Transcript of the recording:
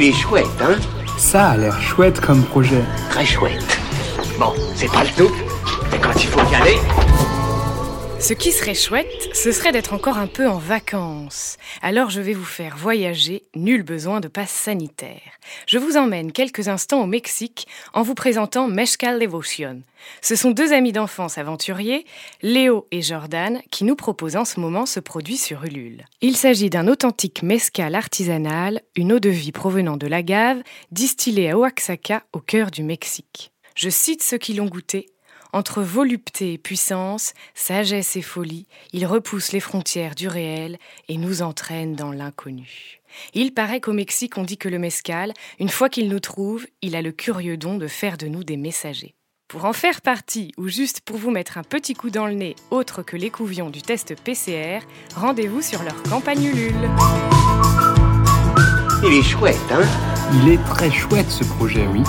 Il est chouette, hein Ça a l'air chouette comme projet. Très chouette. Bon, c'est pas le tout, Ce qui serait chouette, ce serait d'être encore un peu en vacances. Alors je vais vous faire voyager, nul besoin de passe sanitaire. Je vous emmène quelques instants au Mexique en vous présentant Mezcal Devotion. Ce sont deux amis d'enfance aventuriers, Léo et Jordan, qui nous proposent en ce moment ce produit sur Ulule. Il s'agit d'un authentique mezcal artisanal, une eau de vie provenant de l'agave, distillée à Oaxaca, au cœur du Mexique. Je cite ceux qui l'ont goûté. Entre volupté et puissance, sagesse et folie, il repousse les frontières du réel et nous entraîne dans l'inconnu. Il paraît qu'au Mexique, on dit que le mescal, une fois qu'il nous trouve, il a le curieux don de faire de nous des messagers. Pour en faire partie, ou juste pour vous mettre un petit coup dans le nez autre que l'écouvion du test PCR, rendez-vous sur leur campagne Ulule. il est chouette, hein? Il est très chouette ce projet, oui.